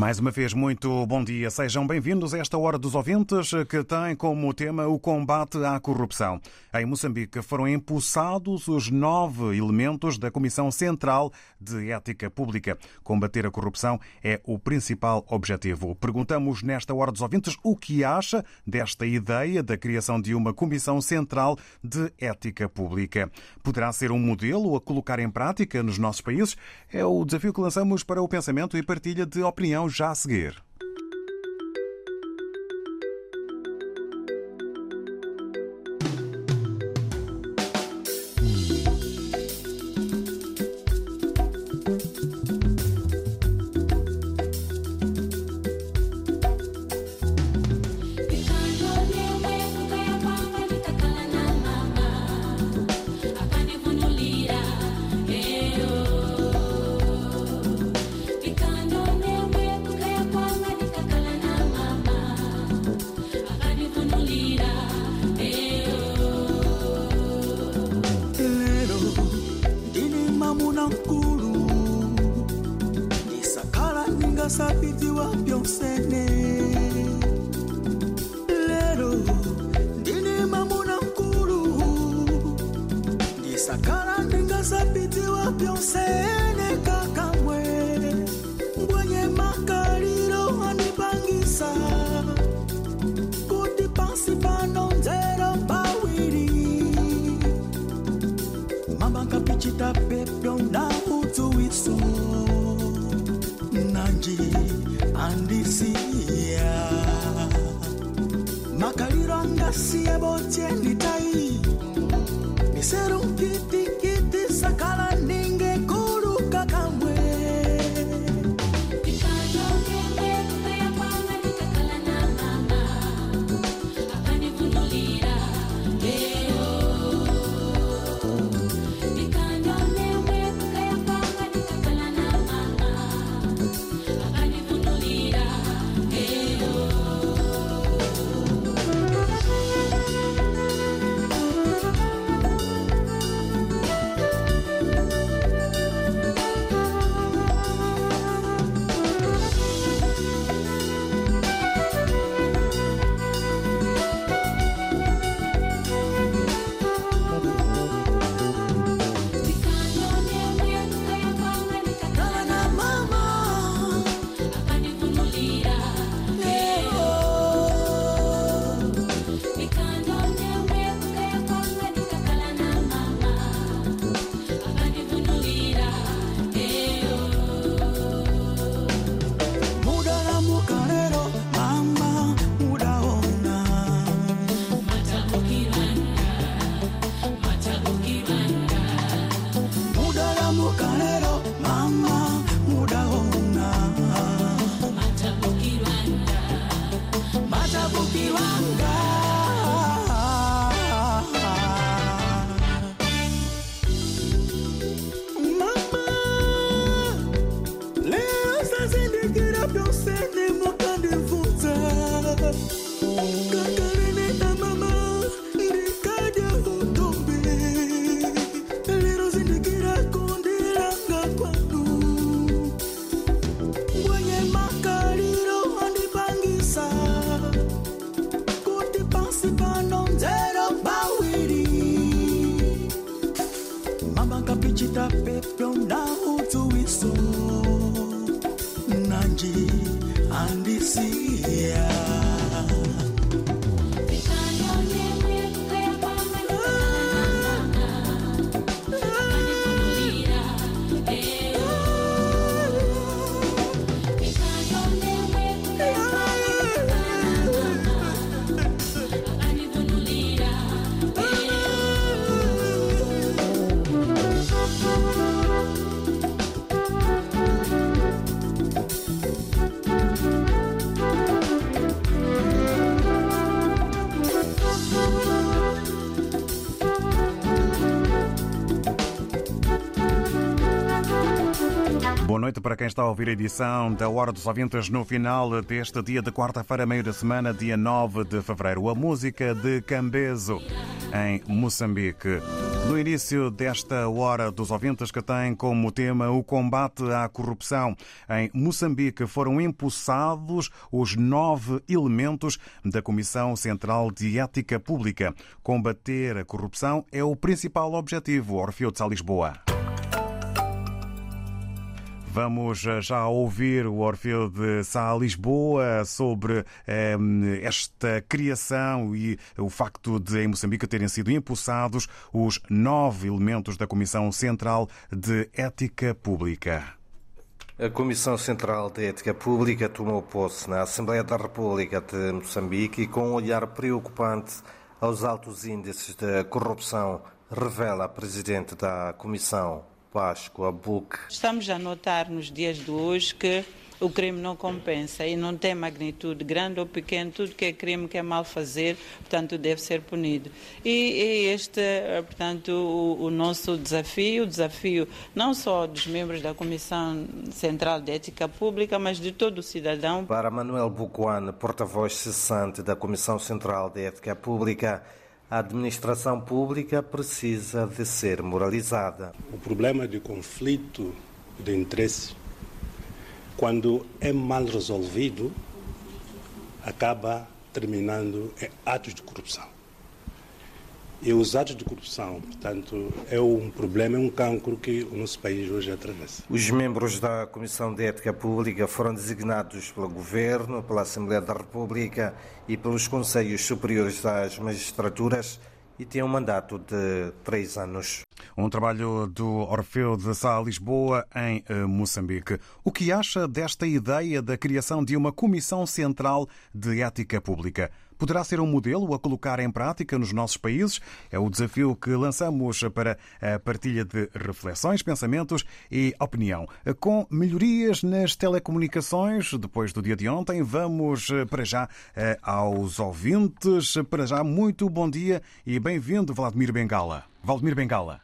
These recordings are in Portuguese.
Mais uma vez, muito bom dia. Sejam bem-vindos a esta Hora dos Ouvintes, que tem como tema o combate à corrupção. Em Moçambique foram empossados os nove elementos da Comissão Central de Ética Pública. Combater a corrupção é o principal objetivo. Perguntamos nesta Hora dos Ouvintes o que acha desta ideia da criação de uma Comissão Central de Ética Pública. Poderá ser um modelo a colocar em prática nos nossos países? É o desafio que lançamos para o pensamento e partilha de opinião já a seguir. Thank you. Quem está a ouvir a edição da Hora dos Ouvintes no final deste dia de quarta-feira, meio da semana, dia 9 de fevereiro. A música de Cambezo, em Moçambique. No início desta Hora dos Ouvintes, que tem como tema o combate à corrupção, em Moçambique foram empossados os nove elementos da Comissão Central de Ética Pública. Combater a corrupção é o principal objetivo, Orfeu de Sá Lisboa. Vamos eh, já ouvir o Orfeu de Sá Lisboa sobre eh, esta criação e o facto de em Moçambique terem sido impulsados os nove elementos da Comissão Central de Ética Pública. A Comissão Central de Ética Pública tomou posse na Assembleia da República de Moçambique e com um olhar preocupante aos altos índices de corrupção, revela a Presidente da Comissão, Páscoa Buc. Estamos a notar nos dias de hoje que o crime não compensa e não tem magnitude grande ou pequena, tudo que é crime que é mal fazer, portanto deve ser punido. E é este, portanto, o, o, nosso desafio, o desafio não só dos membros da Comissão Central de Ética Pública, mas de todo o cidadão. Para Manuel Bucuane, porta-voz cessante da Comissão Central de Ética Pública, a administração pública precisa de ser moralizada. O problema de conflito de interesse, quando é mal resolvido, acaba terminando em atos de corrupção. E os atos de corrupção, portanto, é um problema, é um cancro que o nosso país hoje atravessa. Os membros da Comissão de Ética Pública foram designados pelo Governo, pela Assembleia da República e pelos Conselhos Superiores das Magistraturas e têm um mandato de três anos. Um trabalho do Orfeu de Sá Lisboa, em Moçambique. O que acha desta ideia da criação de uma Comissão Central de Ética Pública? Poderá ser um modelo a colocar em prática nos nossos países? É o desafio que lançamos para a partilha de reflexões, pensamentos e opinião. Com melhorias nas telecomunicações, depois do dia de ontem, vamos para já aos ouvintes. Para já, muito bom dia e bem-vindo, Vladimir Bengala. Vladimir Bengala.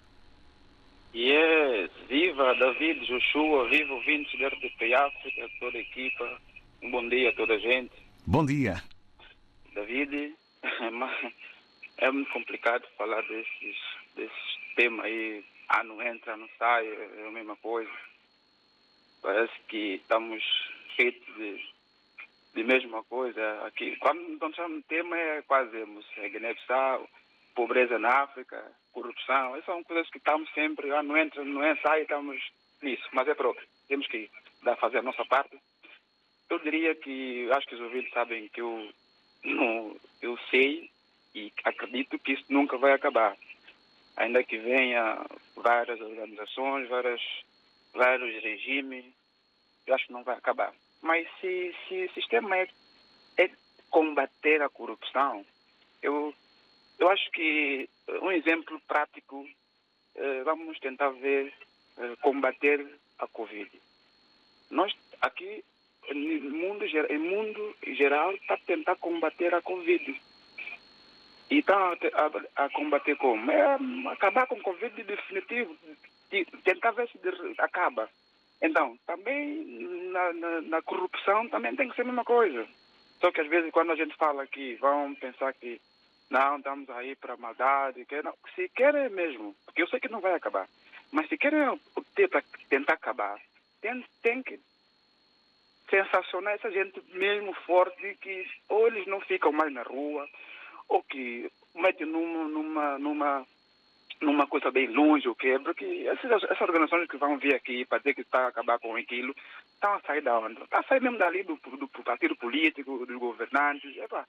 Yes, viva David Joshua, viva ouvintes da RTP África, toda a equipa. Um bom dia a toda a gente. Bom dia. David, é muito complicado falar desses, desses temas aí. Ah, não entra, não sai, é a mesma coisa. Parece que estamos feitos de, de mesma coisa. Aqui, quando, quando chamamos de tema, é quase é Guiné-Bissau, pobreza na África, corrupção. Essas são coisas que estamos sempre, ah, não entra, não é, sai, estamos nisso. Mas é próprio. Temos que dar, fazer a nossa parte. Eu diria que, acho que os ouvintes sabem que eu não, eu sei e acredito que isso nunca vai acabar. Ainda que venha várias organizações, várias, vários regimes, eu acho que não vai acabar. Mas se, se o sistema é, é combater a corrupção, eu, eu acho que um exemplo prático, eh, vamos tentar ver eh, combater a Covid. Nós aqui no mundo, em mundo geral está a tentar combater a Covid. E está a, a, combater como? É acabar com a Covid definitivo, de, tentar ver se acaba. Então, também na, na, na, corrupção também tem que ser a mesma coisa. Só que às vezes quando a gente fala que vão pensar que não, estamos aí para maldade, que não, se querem mesmo, porque eu sei que não vai acabar, mas se querem tentar, tentar acabar, tem, tem que sensacional essa gente mesmo forte que ou eles não ficam mais na rua ou que metem numa, numa, numa, numa coisa bem longe, o que porque essas, essas organizações que vão vir aqui para dizer que está a acabar com aquilo, estão a sair da onda, está a sair mesmo dali do, do, do partido político, dos governantes. Epa,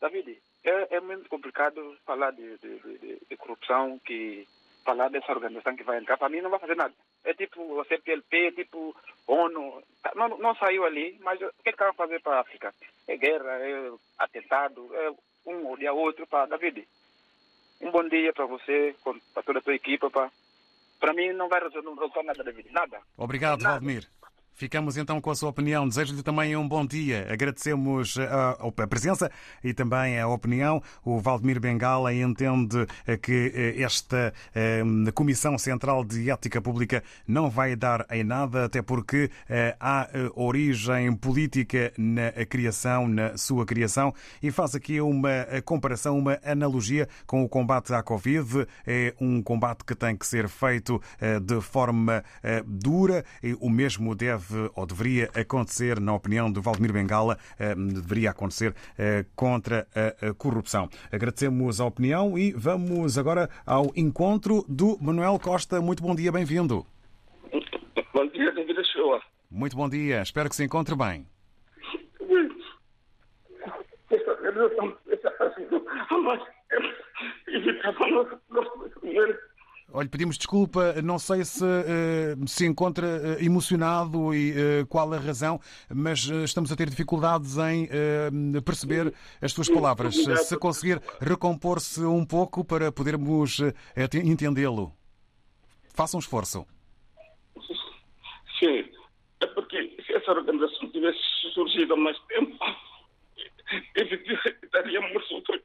David, é, é muito complicado falar de, de, de, de corrupção que falar dessa organização que vai entrar, para mim não vai fazer nada. É tipo a CPLP, tipo ONU, não, não saiu ali, mas o que, é que vai fazer para a África? É guerra, é atentado, é um odia outro para David. Um bom dia para você, para toda a tua equipa. Para, para mim não vai resolver nada, David, nada. Obrigado, nada. Valdemir. Ficamos então com a sua opinião. Desejo-lhe também um bom dia. Agradecemos a, a, presença e também a opinião. O Valdemir Bengala entende que eh, esta eh, Comissão Central de Ética Pública não vai dar em nada, até porque eh, há origem política na criação, na sua criação, e faz aqui uma comparação, uma analogia com o combate à Covid. É um combate que tem que ser feito de forma dura e o mesmo deve deve ou deveria acontecer, na opinião do Valdemir Bengala, eh, deveria acontecer eh, contra a corrupção. Agradecemos a opinião e vamos agora ao encontro do Manuel Costa. Muito bom dia, bem-vindo. Bom dia, David Shoa. Muito bom dia, espero que se encontre bem. Essa realização, essa Olha, pedimos desculpa, não sei se uh, se encontra uh, emocionado e uh, qual a razão, mas estamos a ter dificuldades em perceber as suas palavras. Se conseguir recompor-se um pouco para podermos entendê-lo, faça um esforço. Sim, é porque se essa organização tivesse surgido há mais tempo, evitaríamos sofrimento.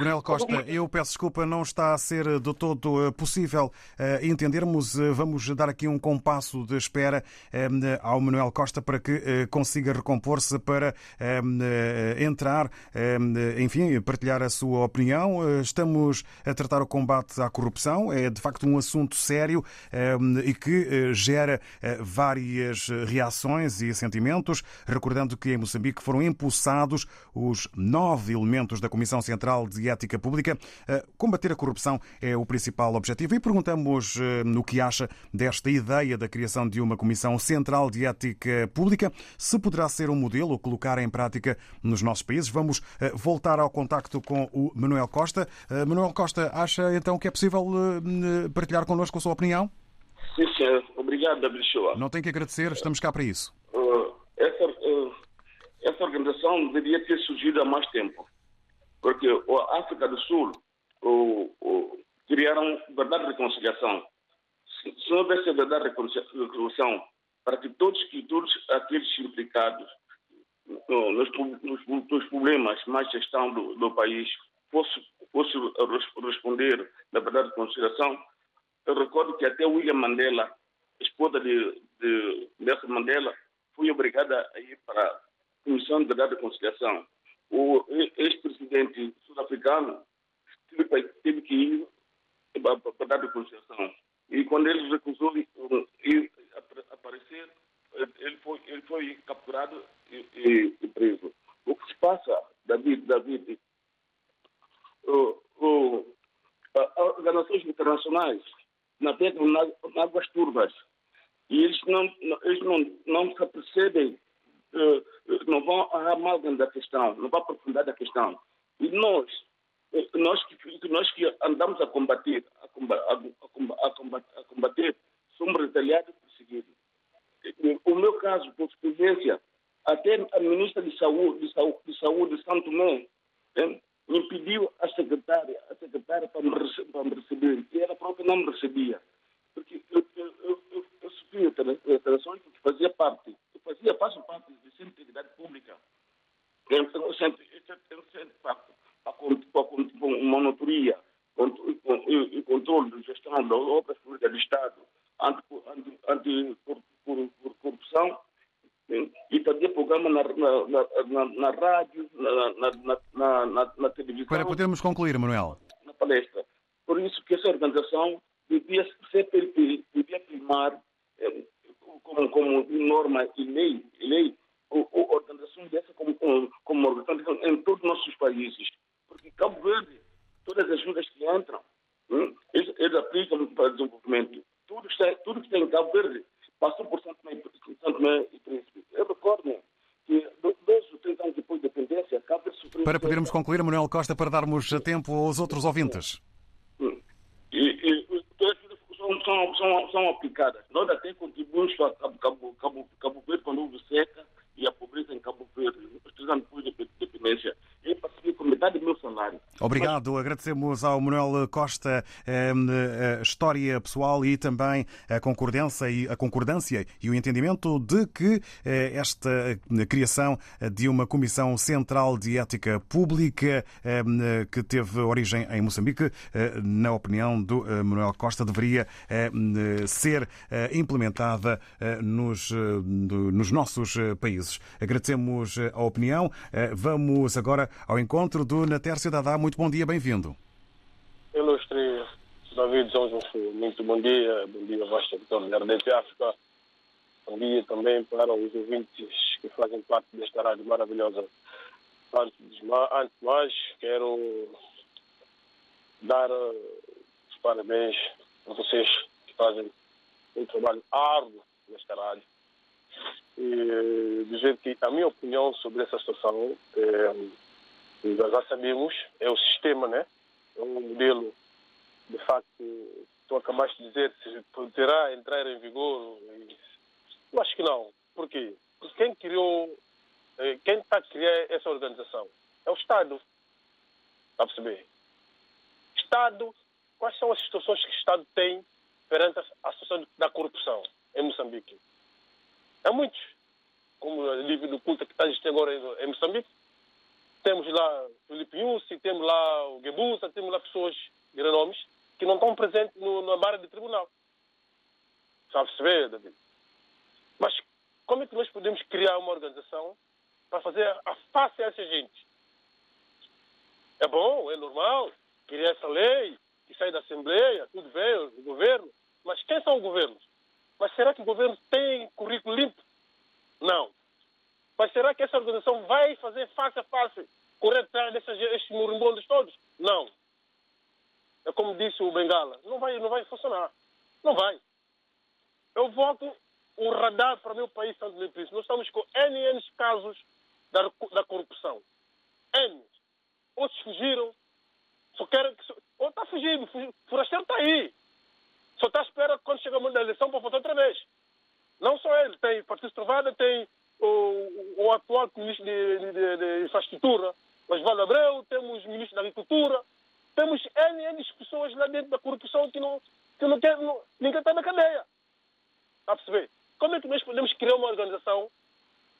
Brunel Costa, eu peço desculpa, não está a ser de todo eh, possível eh, entendermos. Eh, vamos dar aqui um compasso de espera ao Manuel Costa para que consiga recompor-se para entrar, enfim, partilhar a sua opinião. Estamos a tratar o combate à corrupção, é de facto um assunto sério e que gera várias reações e sentimentos. Recordando que em Moçambique foram impulsados os nove elementos da Comissão Central de Ética Pública. Eh, combater a corrupção é o principal objetivo e perguntamos eh, o que acha desta ideia da criação de uma Comissão Central de Ética Pública, se poderá ser um modelo colocar em prática nos nossos países. Vamos eh, voltar ao contacto com o Manuel Costa. Manuel Costa, acha então que é possível partilhar connosco a sua opinião? Sim, senhor. Obrigado, David. Não tem que agradecer, estamos cá para isso. Uh, essa, uh, essa organização devia ter surgido há mais tempo porque a África do Sul o, o, criaram verdade e reconciliação. Se, se não houvesse verdade e reconciliação, para que todos, que todos aqueles implicados no, nos, nos, nos, problemas mais gestão do, do país fosse, fosse responder na verdade e reconciliação, eu recordo que até William Mandela, esposa de, de Nelson Mandela, foi obrigada a ir para a Comissão de Verdade e Reconciliação o ex-presidente sul-africano teve que ir para dar concessão. E quando ele recusou ir aparecer, ele foi, ele foi capturado e, e, e, preso. O que se passa, David, David, o, o, organizações internacionais navegam nas, nas águas turvas e eles não, eles não, não se apercebem uh, não vão a amálgama da questão, não vão aprofundar da questão. E nós, eh, nós que, nós que andamos a combater, a combater, a combater, a combater somos retaliados e perseguidos. O meu caso, por experiência, até a ministra de Saúde de Saúde, de, saúde de Santo eh, me pediu a secretária, a secretária para me, para me receber, e ela própria não me recebia. Porque eu, eu, eu, eu, eu sofri alterações porque fazia parte fazia, faço parte do Centro de Atividade Pública. É um centro, para a monitoria e controle de gestão das obras públicas do Estado anti-corrupção e também programa na, na, na, na rádio, na, televisão. Para podermos concluir, Manuel. Na palestra. Por isso que essa organização devia ser devia primar como, como norma e lei, lei ou, ou organização dessa como, como, como organização em todos os nossos países. Porque Cabo Verde, todas as ajudas que entram, hum, eles, eles, aplicam para desenvolvimento. Tudo, está, tudo que tem em Cabo Verde passou por Santo Tomé e Príncipe. Eu recordo que dois ou três anos depois da independência, Cabo Verde sofreu... Para podermos concluir, Manuel Costa, para darmos tempo aos outros ouvintes. Hum. E, e, todas as são, são, são, são aplicadas. Nós até contribuímos para Cabo, Cabo, Cabo, Cabo Verde quando houve seca e a pobreza em Cabo Verde, três anos depois da independência. Eu participei com metade do meu salário. Obrigado. Agradecemos ao Manuel Costa a história pessoal e também a concordância e, a concordância e o entendimento de que esta criação de uma Comissão Central de Ética Pública que teve origem em Moçambique, na opinião do Manuel Costa, deveria ser implementada nos, nos nossos países. Agradecemos a opinião. Vamos agora ao encontro do Natércio Dadá. Muito bom dia, bem-vindo. Ilustre David João muito bom dia. Bom dia, Vasta Vitória da RDP África. Bom dia também para os ouvintes que fazem parte desta rádio maravilhosa. Antes de mais, quero dar os parabéns a vocês que fazem um trabalho árduo nesta rádio. E dizer que a minha opinião sobre essa situação é nós já sabemos, é o sistema, né? É um modelo, de facto, tu acabaste de dizer, se poderá entrar em vigor. Eu acho que não. Por quê? Porque quem criou, eh, quem está a criar essa organização é o Estado. Está a perceber? Estado, quais são as situações que o Estado tem perante a situação da corrupção em Moçambique? Há muitos, como livro do culto que está existindo agora em Moçambique, temos lá Felipe Yussi, temos lá o Gebusa, temos lá pessoas de renomes que não estão presentes no, na barra de tribunal. Sabe-se ver, David? Mas como é que nós podemos criar uma organização para fazer a face a essa gente? É bom, é normal, criar essa lei, que sai da Assembleia, tudo bem, o governo. Mas quem são os governos? Mas será que o governo tem currículo limpo? Não. Mas será que essa organização vai fazer face a face, correr atrás desses moribundos todos? Não. É como disse o Bengala, não vai, não vai funcionar. Não vai. Eu volto o radar para o meu país, Santo Príncipe. Nós estamos com N, N casos da, da corrupção. N. Outros fugiram. Só querem que. Ou está fugindo. O forasteiro está aí. Só está à espera quando chega a eleição para votar outra vez. Não só ele. Tem Partido Trovada, tem o, o atual ministro de, de, de Infraestrutura, Osvaldo Abreu, temos o ministro da Agricultura, temos N, N pessoas lá dentro da corrupção que não, que não quer, não, ninguém está na cadeia. Está a perceber? Como é que nós podemos criar uma organização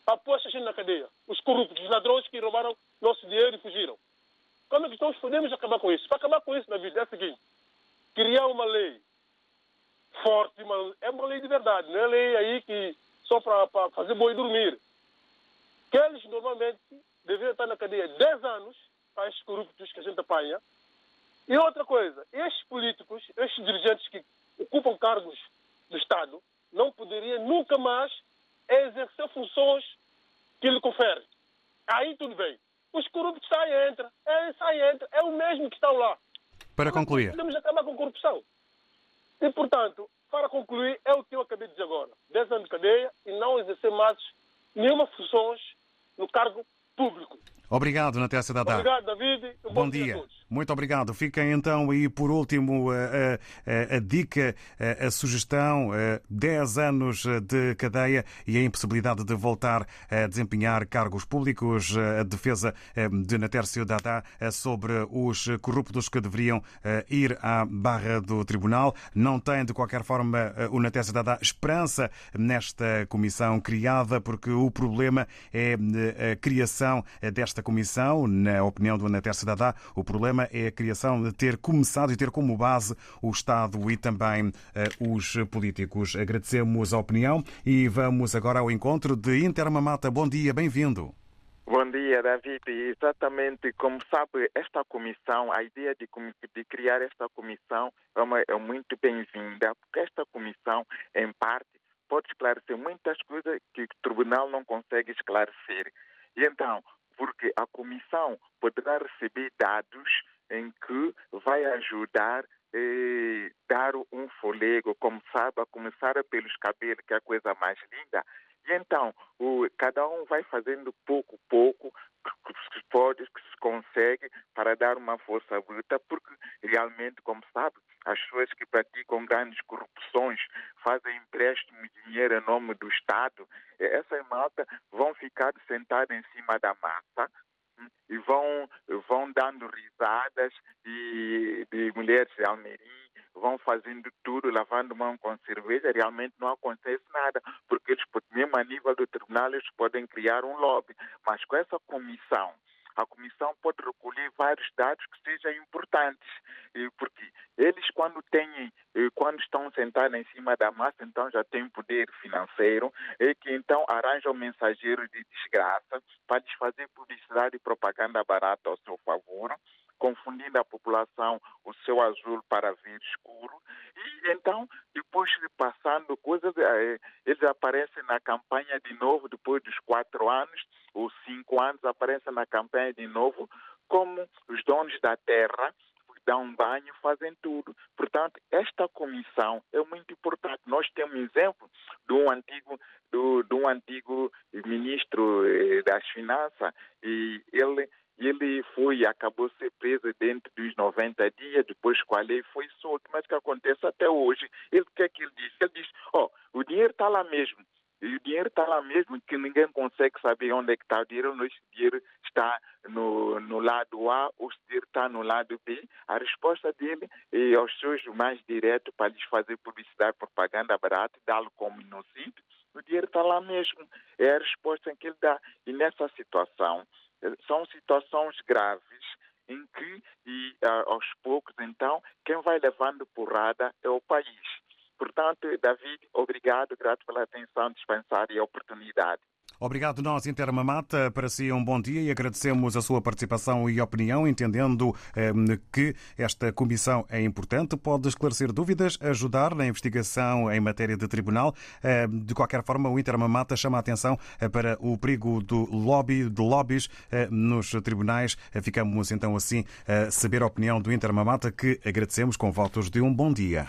para pôr essa gente na cadeia? Os corruptos, os ladrões que roubaram nosso dinheiro e fugiram. Como é que nós podemos acabar com isso? Para acabar com isso na vida é o seguinte: criar uma lei forte, uma, é uma lei de verdade, não é lei aí que só para fazer boi dormir. Que eles normalmente deveriam estar na cadeia 10 anos para esses corruptos que a gente apanha. E outra coisa, estes políticos, estes dirigentes que ocupam cargos do Estado, não poderiam nunca mais exercer funções que lhe conferem. Aí tudo bem. Os corruptos saem e entram, é, saem e entram, é o mesmo que estão lá. Para concluir. Podemos acabar com a corrupção. E, portanto, para concluir, é o que eu acabei de dizer agora. 10 anos de cadeia e não exercer mais nenhuma funções no cargo público. Obrigado, Natécia Dadá. Obrigado, David. Um bom, bom dia. dia Muito obrigado. Fica então aí, por último, a, a, a dica, a, a, sugestão: 10 anos de cadeia e a impossibilidade de voltar a desempenhar cargos públicos. A defesa de Natércio Dadá sobre os corruptos que deveriam ir à barra do tribunal. Não tem, de qualquer forma, o Natércio Dadá esperança nesta comissão criada, porque o problema é a criação desta esta comissão, na opinião do Anaterce Dadá, o problema é a criação de ter começado e ter como base o Estado e também uh, os políticos. Agradecemos a opinião e vamos agora ao encontro de Intermamata. Bom dia, bem-vindo. Bom dia, David. Exatamente, como sabe, esta comissão, a ideia de, de criar esta comissão é, uma, é muito bem-vinda, porque esta comissão, em parte, pode esclarecer muitas coisas que o tribunal não consegue esclarecer. E então, porque a comissão poderá receber dados em que vai ajudar eh, dar um folego, como sabe, a começar pelos cabelos, que é a coisa mais linda. E então, o, cada um vai fazendo pouco, pouco, que se pode, que se consegue, para dar uma força bruta, porque realmente, como sabe, as pessoas que praticam grandes corrupções, fazem empréstimo de dinheiro em nome do Estado, essas malta vão ficar sentadas em cima da massa, e vão, vão dando risadas e, de mulheres de Almerim, vão fazendo tudo, lavando mão com cerveja, realmente não acontece nada, porque eles, mesmo a nível do tribunal, eles podem criar um lobby. Mas com essa comissão, a comissão pode recolher vários dados que sejam importantes, porque eles quando têm, quando estão sentados em cima da massa, então já têm poder financeiro, e que então arranjam mensageiros de desgraça para lhes fazer publicidade e propaganda barata ao seu favor, confundindo a população o seu azul para ver escuro. E então, depois de passando coisas, eles aparecem na campanha de novo, depois dos quatro anos ou cinco anos, aparecem na campanha de novo como os donos da terra, dão um banho, fazem tudo. Portanto, esta comissão é muito importante. Nós temos exemplo de um antigo, do, de um antigo ministro das Finanças e ele ele foi acabou ser preso dentro dos 90 dias, depois com a lei foi solto. Mas o que acontece até hoje? Ele o que é que ele diz? Ele diz, ó, oh, o dinheiro está lá mesmo. E o dinheiro está lá mesmo, que ninguém consegue saber onde é que está o dinheiro, ou se o dinheiro está no, no lado A ou se o dinheiro está no lado B. A resposta dele é aos seus mais diretos para lhes fazer publicidade, propaganda barata, dá-lo como inocente. O dinheiro está lá mesmo. É a resposta que ele dá. E nessa situação, são situações graves em que, e, aos poucos, então, quem vai levando porrada é o país. Portanto, David, obrigado, grato pela atenção dispensada e oportunidade. Obrigado, nós, Intermamata. Para si, um bom dia e agradecemos a sua participação e opinião, entendendo eh, que esta comissão é importante, pode esclarecer dúvidas, ajudar na investigação em matéria de tribunal. Eh, de qualquer forma, o Intermamata chama a atenção eh, para o perigo do lobby, de lobbies nos tribunais. Ficamos então assim a saber a opinião do Intermamata, que agradecemos com votos de um bom dia.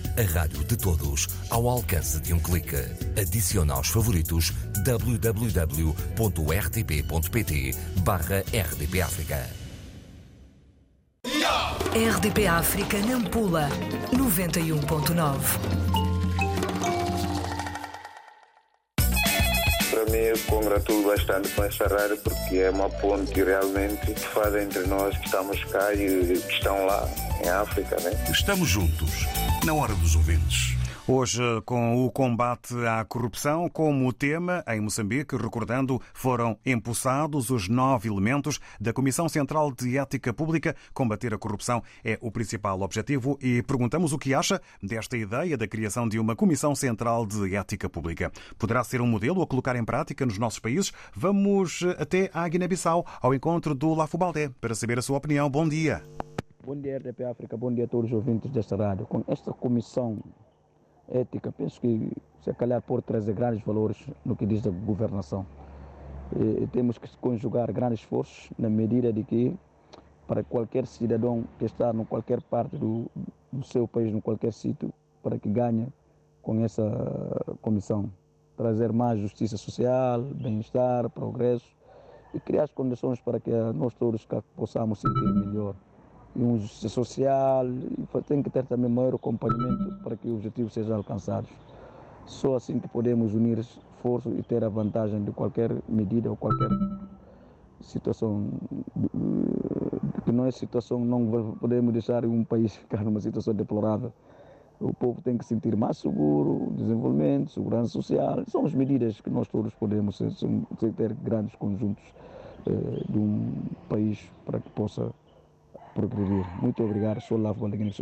A rádio de todos, ao alcance de um clique. Adicione aos favoritos www.rtp.pt barra RDP África. RDP África Nampula 91.9 Para mim, eu congratulo bastante com essa rádio porque é uma ponte realmente que faz entre nós que estamos cá e que estão lá em África. Né? Estamos juntos, na hora dos ouvintes. Hoje, com o combate à corrupção como tema, em Moçambique, recordando, foram empossados os nove elementos da Comissão Central de Ética Pública. Combater a corrupção é o principal objetivo e perguntamos o que acha desta ideia da criação de uma Comissão Central de Ética Pública. Poderá ser um modelo a colocar em prática nos nossos países? Vamos até à Guiné-Bissau, ao encontro do Lafubaldé, para saber a sua opinião. Bom dia. Bom dia, RDP África. Bom dia a todos os ouvintes desta rádio. Com esta comissão ética, penso que se calhar pode trazer grandes valores no que diz a governação. E, temos que conjugar grandes esforços na medida de que para qualquer cidadão que está em qualquer parte do, do seu país, em qualquer sítio, para que ganhe com essa comissão. Trazer mais justiça social, bem-estar, progresso e criar as condições para que nós todos possamos sentir melhor e uma justiça social, tem que ter também maior acompanhamento para que os objetivos sejam alcançados. Só assim que podemos unir esforços e ter a vantagem de qualquer medida ou qualquer situação, que não é situação, não podemos deixar um país ficar numa situação deplorável. O povo tem que sentir mais seguro, desenvolvimento, segurança social. São as medidas que nós todos podemos ter grandes conjuntos eh, de um país para que possa progredir. Muito obrigado. Sou Lavo Balaguinho,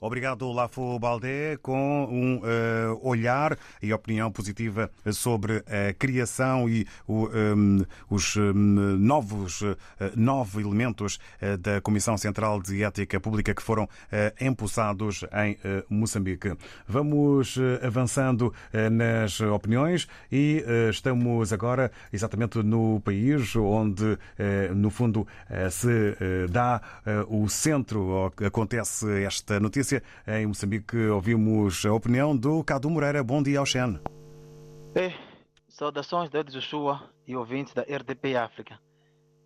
Obrigado, Lafo Baldé, com um uh, olhar e opinião positiva sobre a criação e o, um, os um, novos uh, nove elementos uh, da Comissão Central de Ética Pública que foram empossados em Moçambique. Vamos avançando nas opiniões e estamos agora exatamente no país onde, no fundo, se dá o centro, acontece esta notícia Em Moçambique ouvimos a opinião do Cadu Moreira. Bom dia ao Xen. É, saudações de Joshua e ouvintes da RDP África.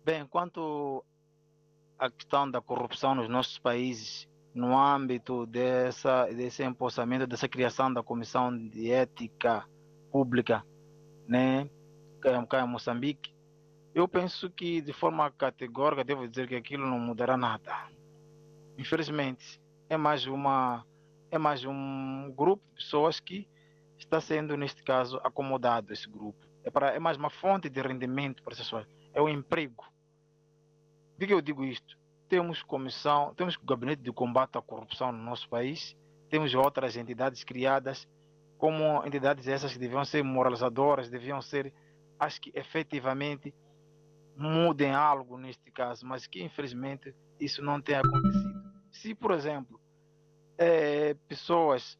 Bem, quanto à questão da corrupção nos nossos países, no âmbito dessa, desse empossamento, dessa criação da Comissão de Ética Pública, né, cá em Moçambique, eu penso que de forma categórica devo dizer que aquilo não mudará nada. Infelizmente, é mais uma é mais um grupo de pessoas que está sendo neste caso acomodado esse grupo. É para é mais uma fonte de rendimento para essas pessoas. É o emprego. Por que eu digo isto? Temos comissão temos o gabinete de combate à corrupção no nosso país. Temos outras entidades criadas como entidades essas que deviam ser moralizadoras deviam ser as que efetivamente mudem algo neste caso mas que infelizmente isso não tem acontecido se, por exemplo, é, pessoas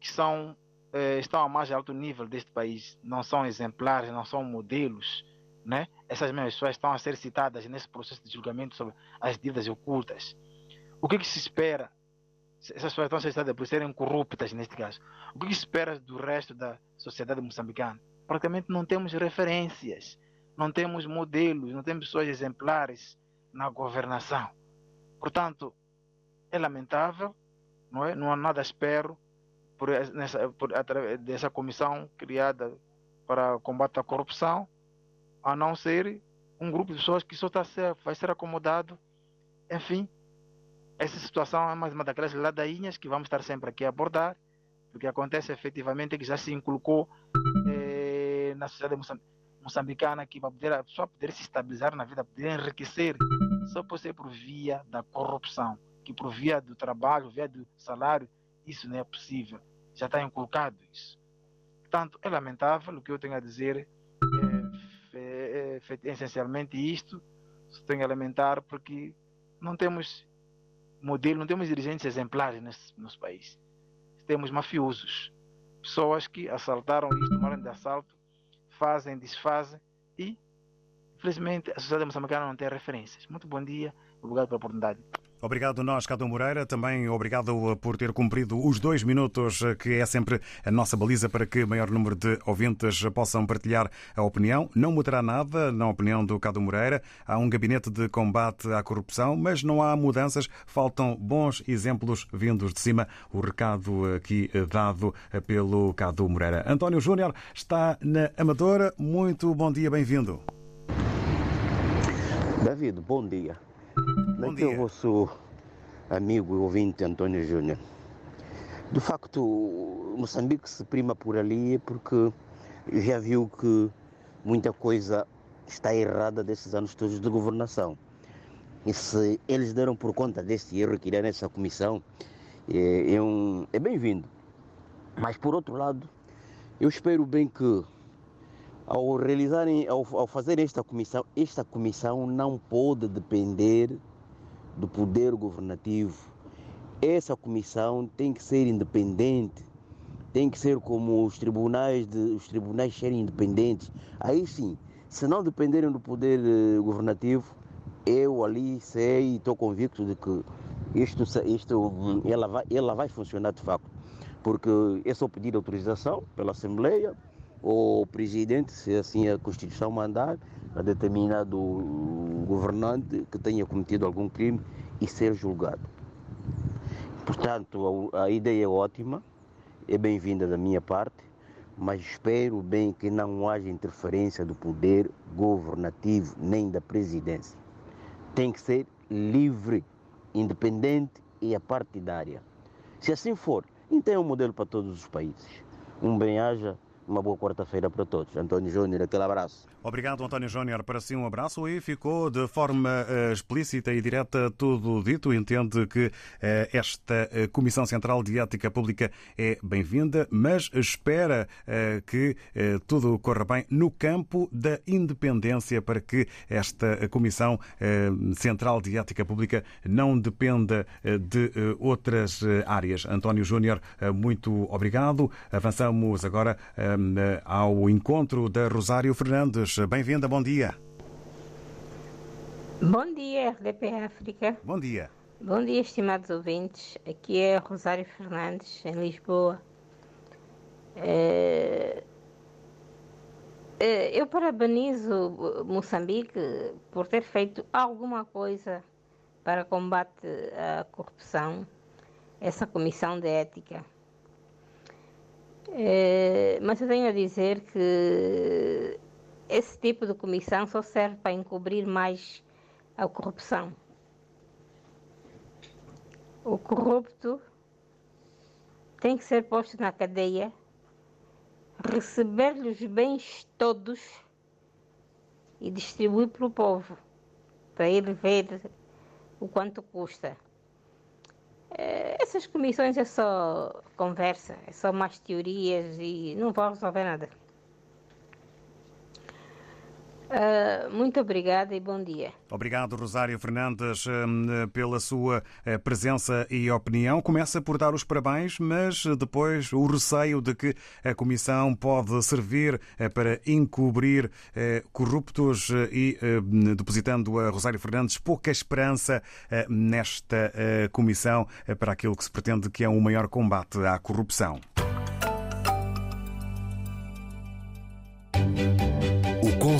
que são, é, estão a mais alto nível deste país não são exemplares, não são modelos, né? essas mesmas pessoas estão a ser citadas nesse processo de julgamento sobre as dívidas ocultas. O que, que se espera? Essas pessoas estão a ser citadas por serem corruptas, neste caso. O que, que se espera do resto da sociedade moçambicana? Praticamente não temos referências, não temos modelos, não temos pessoas exemplares na governação. Portanto, é lamentável, não é? Não há nada espero por, nessa, por, através dessa comissão criada para combate à corrupção, a não ser um grupo de pessoas que só está ser, vai ser acomodado. Enfim, essa situação é mais uma daquelas ladainhas que vamos estar sempre aqui a abordar, porque acontece efetivamente que já se inculcou eh, na sociedade moçambicana que para poder, pessoa poder se estabilizar na vida, poder enriquecer, só pode ser por via da corrupção que por via do trabalho, via do salário, isso não é possível. Já está inculcado isso. Portanto, é lamentável o que eu tenho a dizer. É, é, é, é essencialmente isto. Tenho a lamentar porque não temos modelo, não temos dirigentes exemplares nesse nosso país. Temos mafiosos, pessoas que assaltaram isto, tomaram de assalto, fazem, desfazem e, infelizmente, a sociedade moçambicana não tem referências. Muito bom dia, obrigado pela oportunidade. Obrigado nós, Cadu Moreira. Também obrigado por ter cumprido os dois minutos, que é sempre a nossa baliza para que o maior número de ouvintes possam partilhar a opinião. Não mudará nada na opinião do Cadu Moreira. Há um gabinete de combate à corrupção, mas não há mudanças. Faltam bons exemplos vindos de cima. O recado aqui dado pelo Cadu Moreira. António Júnior está na Amadora. Muito bom dia, bem-vindo. David, bom dia. Bom Daqui é o vosso amigo e ouvinte António Júnior. De facto, Moçambique se prima por ali porque já viu que muita coisa está errada desses anos todos de governação. E se eles deram por conta deste erro que criaram essa comissão, é, é, um, é bem-vindo. Mas por outro lado, eu espero bem que ao realizarem, ao, ao fazer esta comissão, esta comissão não pode depender do poder governativo. Essa comissão tem que ser independente, tem que ser como os tribunais, de, os tribunais serem independentes. Aí sim, se não dependerem do poder eh, governativo, eu ali sei e estou convicto de que isto, isto ela, vai, ela vai funcionar de facto. Porque é só pedir autorização pela Assembleia, o presidente, se assim a Constituição mandar, a determinado governante que tenha cometido algum crime e ser julgado. Portanto, a, a ideia é ótima, é bem-vinda da minha parte, mas espero bem que não haja interferência do poder governativo nem da presidência. Tem que ser livre, independente e apartidária. Se assim for, então é um modelo para todos os países. Um bem-aja Uma boa quarta-feira para todos. António Júnior, aquele abraço. Obrigado, António Júnior. Para si, um abraço. E ficou de forma uh, explícita e direta tudo dito. Entende que uh, esta uh, Comissão Central de Ética Pública é bem-vinda, mas espera que tudo corra bem no campo da independência para que esta Comissão Central de Ética Pública não dependa de outras áreas. António Júnior, muito obrigado. Avançamos agora ao encontro da Rosário Fernandes. Bem-vinda, bom dia. Bom dia, RDP África. Bom dia. Bom dia, estimados ouvintes. Aqui é Rosário Fernandes, em Lisboa. É... Eu parabenizo Moçambique por ter feito alguma coisa para combate à corrupção, essa comissão de ética. É, mas eu tenho a dizer que esse tipo de comissão só serve para encobrir mais a corrupção. O corrupto tem que ser posto na cadeia, receber-lhe os bens todos e distribuir para o povo, para ele ver o quanto custa. Eh, essas comissões é só conversa, é só mais teorias e não vão resolver nada. Uh, muito obrigada e bom dia. Obrigado, Rosário Fernandes, hum, pela sua eh, presença e opinião. Começa por dar os parabéns, mas depois o receio de que a Comissão pode servir eh, para encobrir eh, corruptos e depositando a Rosário Fernandes pouca esperança nesta Comissão para aquilo que se pretende que é um maior combate à corrupção.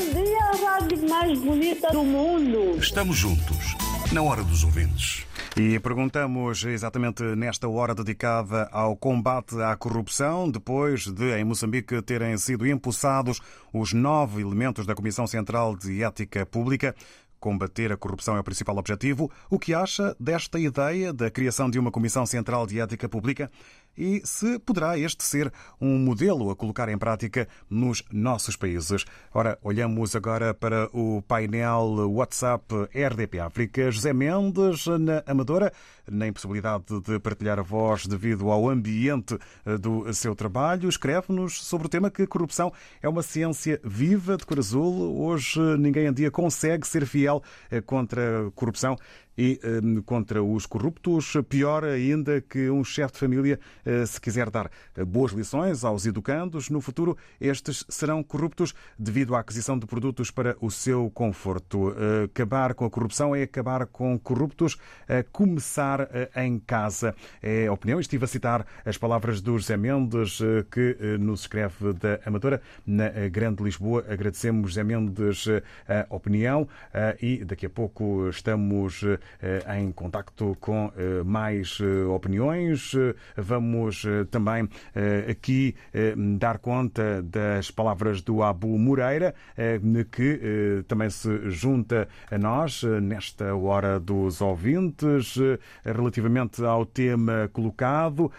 dia, a rádio mais bonita do mundo. Estamos juntos, na hora dos ouvintes. E perguntamos exatamente nesta hora dedicada ao combate à corrupção, depois de, em Moçambique, terem sido impulsados os nove elementos da Comissão Central de Ética Pública. Combater a corrupção é o principal objetivo. O que acha desta ideia da criação de uma Comissão Central de Ética Pública? E se poderá este ser um modelo a colocar em prática nos nossos países. Ora, olhamos agora para o painel WhatsApp RDP África. José Mendes, na Amadora, na impossibilidade de partilhar a voz devido ao ambiente eh, do seu trabalho, escreve-nos sobre o tema que corrupção é uma ciência viva de cor azul. Hoje ninguém em dia consegue ser fiel eh, contra a corrupção e um, contra os corruptos. Pior ainda que um chefe de família, uh, se quiser dar eh, boas lições aos educandos, no futuro estes serão corruptos devido à aquisição de produtos para o seu conforto. Uh, acabar com a corrupção é acabar com corruptos, a começar em casa. É a opinião. Estive a citar as palavras do José Mendes, que nos escreve da Amadora, na Grande Lisboa. Agradecemos, José Mendes, a opinião e daqui a pouco estamos em contacto com eh, mais eh, opiniões. Vamos também aqui dar conta das palavras do Abu Moreira, que também se junta a nós nesta hora dos ouvintes, relativamente ao tema colocado,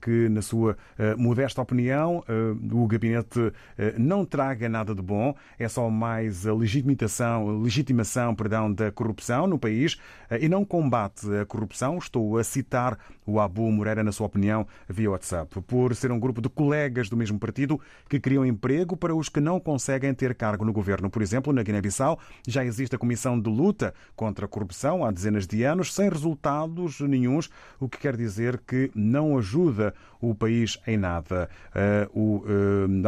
que, na sua modesta opinião, o gabinete não traga nada de bom, é só mais a legitimação, legitimação perdão, da corrupção no país, e não combate a corrupção. Estou a citar o Abu Moreira na sua opinião via WhatsApp, por ser um grupo de colegas do mesmo partido que criam emprego para os que não conseguem ter cargo no governo. Por exemplo, na Guiné-Bissau já existe a Comissão de Luta contra a Corrupção há dezenas de anos, sem resultados nenhums, o que quer dizer que não ajuda o país em nada. O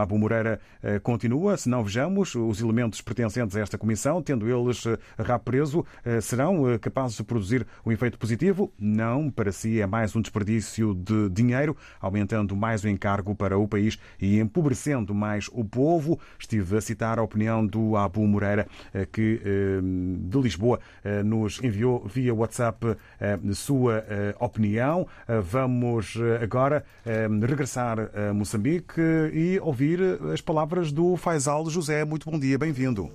Abu Moreira continua, se não vejamos, os elementos pertencentes a esta comissão, tendo eles rabo preso, serão capazes de produzir um efeito positivo? Não, para si é mais um desperdício de dinheiro, aumentando mais o encargo para o país e empobrecendo mais o povo. Estive a citar a opinião do Abu Moreira, que de Lisboa nos enviou via WhatsApp sua opinião. Vamos agora regressar a Moçambique e ouvir as palavras do Faisal José. Muito bom dia, bem-vindo.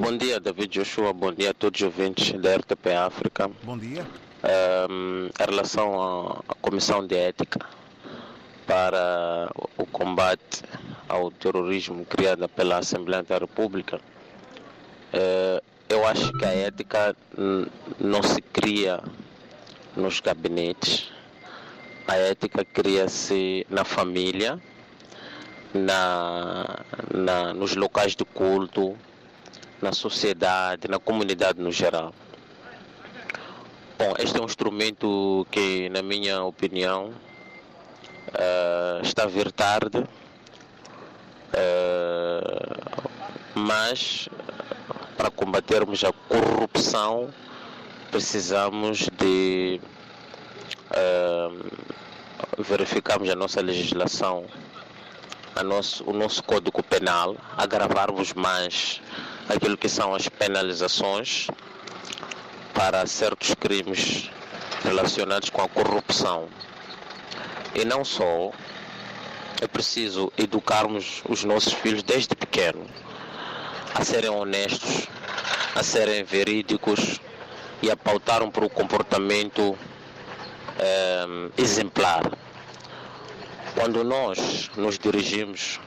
Bom dia, David Joshua. Bom dia a todos os ouvintes da RTP África. Bom dia. Um, em relação à Comissão de Ética para o combate ao terrorismo criada pela Assembleia da República, uh, eu acho que a ética não se cria nos gabinetes. A ética cria-se na família, na, na, nos locais de culto, na sociedade, na comunidade no geral. Bom, este é um instrumento que, na minha opinião, uh, está a vir tarde, uh, mas para combatermos a corrupção precisamos de uh, verificarmos a nossa legislação, a nosso, o nosso código penal, agravarmos mais aquilo que são as penalizações para certos crimes relacionados com a corrupção. E não só, é preciso educarmos os nossos filhos desde pequeno a serem honestos, a serem verídicos e a pautaram por um comportamento eh, exemplar. Quando nós nos dirigimos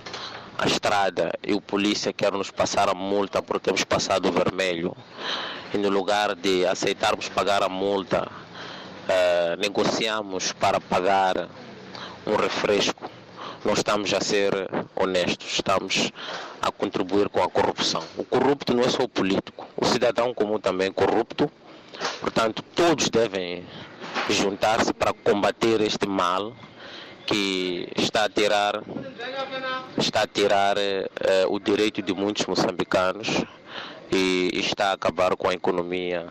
à estrada e o polícia quer nos passar a multa porque temos passado o vermelho, e no lugar de aceitarmos pagar a multa, eh, negociamos para pagar um refresco. Não estamos a ser honestos, estamos a contribuir com a corrupção. O corrupto não é só o político, o cidadão comum também é corrupto, portanto, todos devem juntar-se para combater este mal que está a tirar, está a tirar eh, o direito de muitos moçambicanos e está a acabar com a economia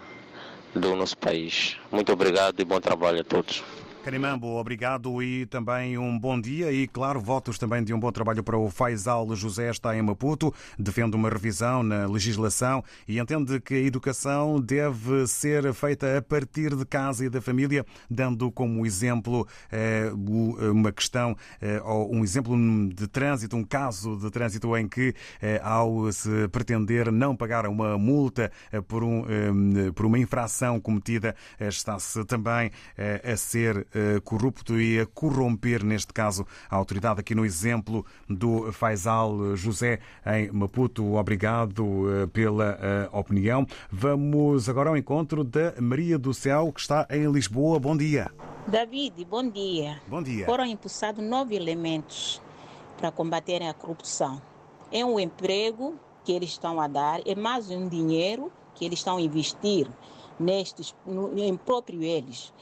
do nosso país. Muito obrigado e bom trabalho a todos. Canimambo, obrigado e também um bom dia e, claro, votos também de um bom trabalho para o Faisal José, está em Maputo, defende uma revisão na legislação e entende que a educação deve ser feita a partir de casa e da família, dando como exemplo eh, uma questão eh, ou um exemplo de trânsito, um caso de trânsito em que, eh, ao se pretender não pagar uma multa por, um, uma infração cometida, está-se também a ser eh, corrupto e a corromper, neste caso, a autoridade. Aqui no exemplo do Faisal José em Maputo. Obrigado eh, pela eh, opinião. Vamos agora ao encontro da Maria do Céu, que está em Lisboa. Bom dia. David, bom dia. Bom dia. Foram impulsados nove elementos para combaterem a corrupção. É um emprego que eles estão a dar, é mais um dinheiro que eles estão a investir nestes, no, em próprio eles.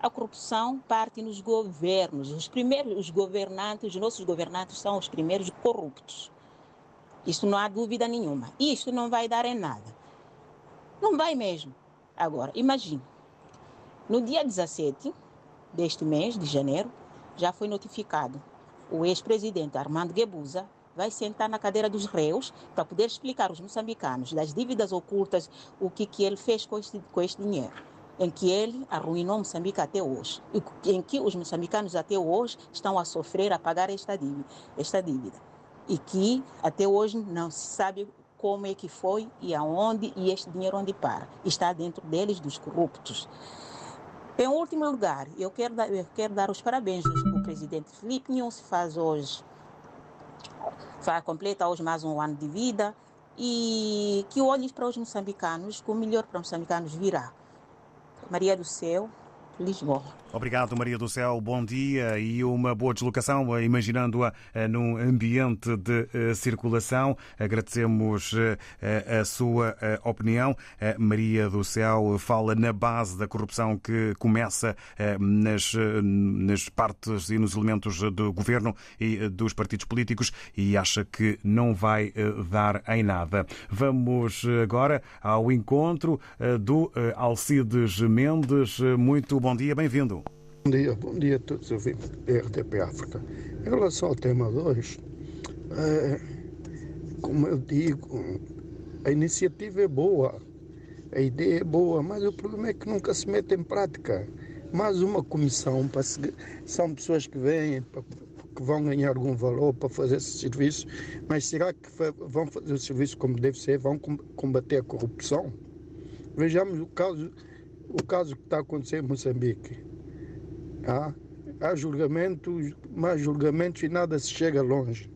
A corrupção parte nos governos. Os primeiros os governantes, os nossos governantes são os primeiros corruptos. Isso não há dúvida nenhuma. Isso não vai dar em nada. Não vai mesmo. Agora, imagine. No dia 17 deste mês de janeiro, já foi notificado o ex-presidente Armando Guebuza vai sentar na cadeira dos réus para poder explicar aos moçambicanos das dívidas ocultas o que, que ele fez com este, com este dinheiro em que ele arruinou Moçambique até hoje, e em que os moçambicanos até hoje estão a sofrer a pagar esta dívida, esta dívida, e que até hoje não se sabe como é que foi e aonde e este dinheiro onde para. Está dentro deles dos corruptos. Em último lugar, eu quero dar, eu quero dar os parabéns ao presidente Felipe se faz hoje, faz, completa hoje mais um ano de vida e que olhe para os moçambicanos, que o melhor para os moçambicanos virá. Maria do Céu, Lisboa. Obrigado, Maria do Céu. Bom dia e uma boa deslocação, imaginando-a num ambiente de circulação. Agradecemos a sua opinião. Maria do Céu fala na base da corrupção que começa nas, nas partes e nos elementos do governo e dos partidos políticos e acha que não vai dar em nada. Vamos agora ao encontro do Alcides Mendes. Muito bom dia, bem-vindo. Bom dia, bom dia a todos os ouvintes da RTP África. Em relação ao tema 2, é, como eu digo, a iniciativa é boa, a ideia é boa, mas o problema é que nunca se mete em prática. Mais uma comissão, para seguir, são pessoas que vêm, para, que vão ganhar algum valor para fazer esse serviço, mas será que vão fazer o serviço como deve ser? Vão combater a corrupção? Vejamos o caso, o caso que está acontecendo em Moçambique Há, há julgamentos, mais julgamentos e nada se chega longe.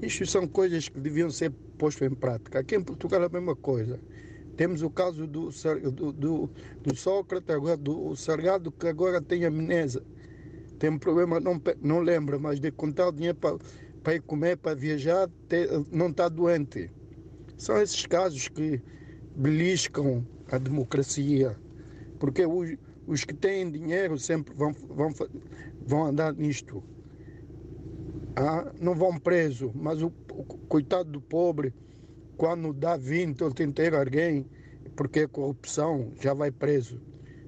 Isto são coisas que deviam ser postas em prática. Aqui em Portugal é a mesma coisa. Temos o caso do, do, do, do Sócrates, agora do Sargado, que agora tem amnésia. Tem um problema, não, não lembra, mas de contar o dinheiro para, para ir comer, para viajar, não está doente. São esses casos que beliscam a democracia. Porque os, os que têm dinheiro sempre vão, vão, vão andar nisto. Ah, não vão preso, mas o, o, coitado do pobre, quando dá 20 ou tem alguém, porque é corrupção, já vai preso.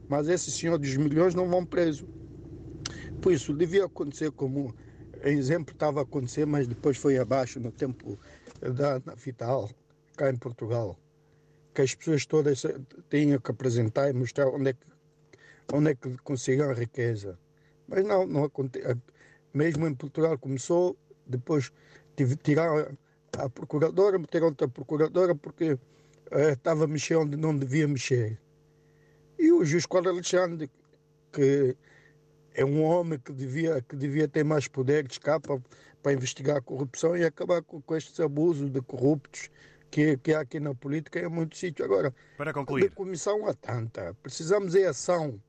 Mas esse senhor dos milhões não vão preso. Por isso, devia acontecer como exemplo estava a acontecer, mas depois foi abaixo no tempo da Vital, cá em Portugal. Que as pessoas todas tinham que apresentar e mostrar onde é que onde é que consigam a riqueza. Mas não, não acontece. Mesmo em Portugal começou, depois tive, tirar a procuradora, meter outra procuradora porque eh, estava a mexer onde não devia mexer. E o juiz Cláudio Alexandre, que é um homem que devia, que devia ter mais poder de escapa para investigar a corrupção e acabar com, com estes abusos de corruptos que, que há aqui na política em muitos sítios. Agora, para concluir, de comissão há tanta. Precisamos de ação.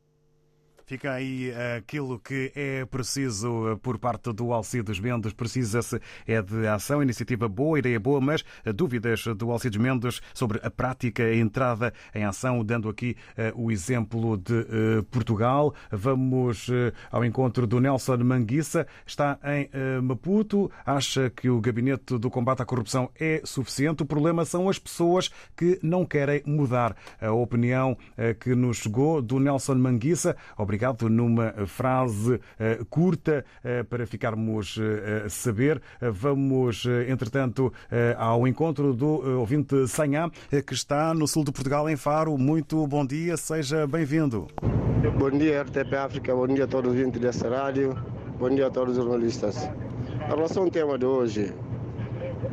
Fica aí aquilo que é preciso por parte do Alcides Mendes. Precisa-se é de ação, iniciativa boa, ideia boa, mas dúvidas do Alcides Mendes sobre a prática, a entrada em ação, dando aqui o exemplo de Portugal. Vamos ao encontro do Nelson Manguissa. Está em Maputo. Acha que o gabinete do combate à corrupção é suficiente. O problema são as pessoas que não querem mudar. A opinião que nos chegou do Nelson Manguissa. Obrigado obrigado. Numa frase uh, curta uh, para ficarmos a uh, saber. Vamos, entretanto, ao encontro do ouvinte Sanhá, que está no sul de Portugal, em Faro. Muito bom dia, seja bem-vindo. Bom dia, RTP África, bom dia a todos os ouvintes dessa rádio, bom dia a todos os jornalistas. Em relação ao tema de hoje,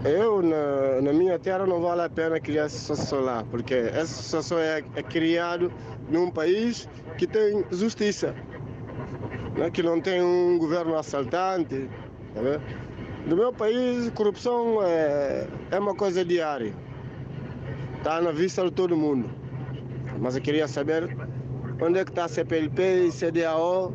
eu, na, na, minha terra, não vale a pena criar essa associação lá, porque essa associação é, é criada num país que tem justiça, né? que não tem um governo assaltante. Tá no meu país, corrupção é, é uma coisa diária. Está na vista de todo mundo. Mas eu queria saber onde é que está a CPLP, CDAO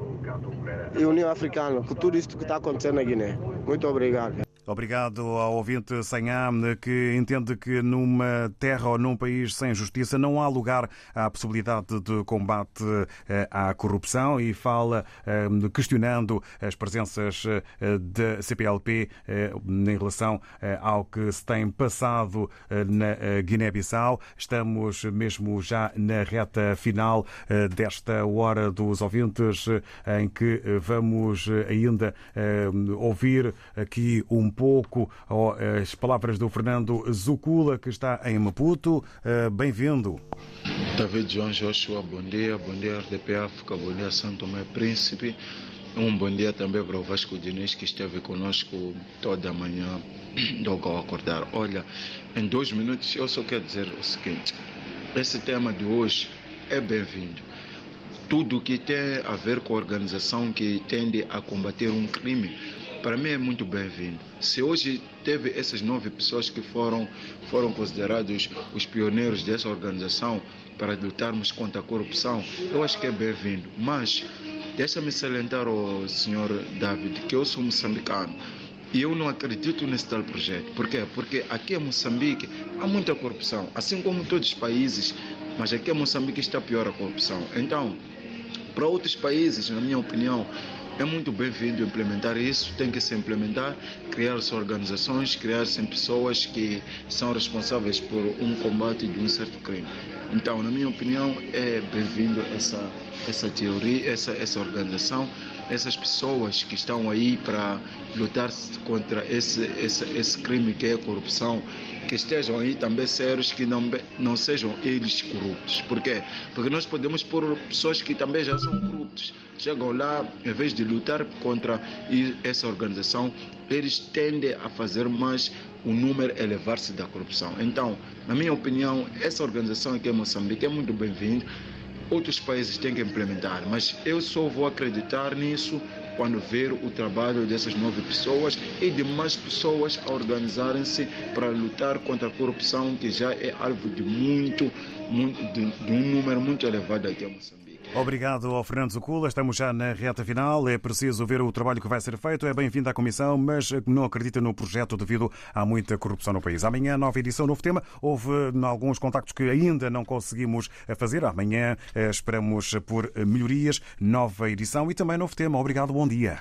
e União Africana, com tudo isso que está acontecendo na Guiné. Muito obrigado. Obrigado ao ouvinte Sanham, que entende que numa terra ou num país sem justiça não há lugar à possibilidade de combate eh, à corrupção e fala eh, questionando as presenças eh, da CPLP em relação ao que se tem passado na Guiné-Bissau. Estamos mesmo já na reta final desta hora dos ouvintes em que vamos ainda ouvir aqui um pouco as palavras do Fernando Zucula, que está em Maputo. Eh, bem-vindo. David João Joshua, bom dia. Bom dia, RDP África. Bom dia, Santo Tomé Príncipe. Um bom dia também para o Vasco Diniz, que esteve conosco toda a manhã, logo ao acordar. Olha, em dois minutos eu só quero dizer o seguinte: esse tema de hoje é bem-vindo. Tudo que tem a ver com a organização que tende a combater um crime para mim é muito bem-vindo. Se hoje teve essas nove pessoas que foram, foram considerados os pioneiros dessa organização para lutarmos contra a corrupção, eu acho que é bem-vindo. Mas Deixa-me salientar ao senhor David que eu sou moçambicano. E eu não acredito nesse tal projeto. Por quê? Porque aqui em Moçambique há muita corrupção, assim como em todos os países, mas aqui em Moçambique está pior a corrupção. Então, para outros países, na minha opinião, é muito bem-vindo implementar isso, tem que se implementar, criar-se organizações, criar-se pessoas que são responsáveis por um combate de um certo crime. Então, na minha opinião, é bem-vindo essa, essa teoria, essa, essa organização, essas pessoas que estão aí para lutar contra esse, esse, esse crime que é a corrupção, que estejam aí também sérios, que não, não sejam eles corruptos. Por quê? Porque nós podemos pôr pessoas que também já são corruptos. Chegam lá, em vez de lutar contra essa organização, eles tendem a fazer mais o número elevar-se da corrupção. Então, na minha opinião, essa organização aqui em Moçambique é muito bem-vinda outros países têm que implementar, mas eu só vou acreditar nisso quando ver o trabalho dessas nove pessoas e de mais pessoas a organizarem-se para lutar contra a corrupção, que já é alvo de muito, muito de, de um número muito elevado aqui em Moçambique. Obrigado ao Fernando Zucula. Estamos já na reta final. É preciso ver o trabalho que vai ser feito. É bem-vindo à Comissão, mas não acredita no projeto devido a muita corrupção no país. Amanhã, nova edição, novo tema. Houve alguns contactos que ainda não conseguimos fazer. Amanhã esperamos por melhorias. Nova edição e também novo tema. Obrigado, bom dia.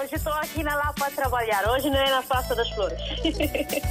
Hoje estou aqui na Lapa a trabalhar. Hoje não é na Praça das Flores.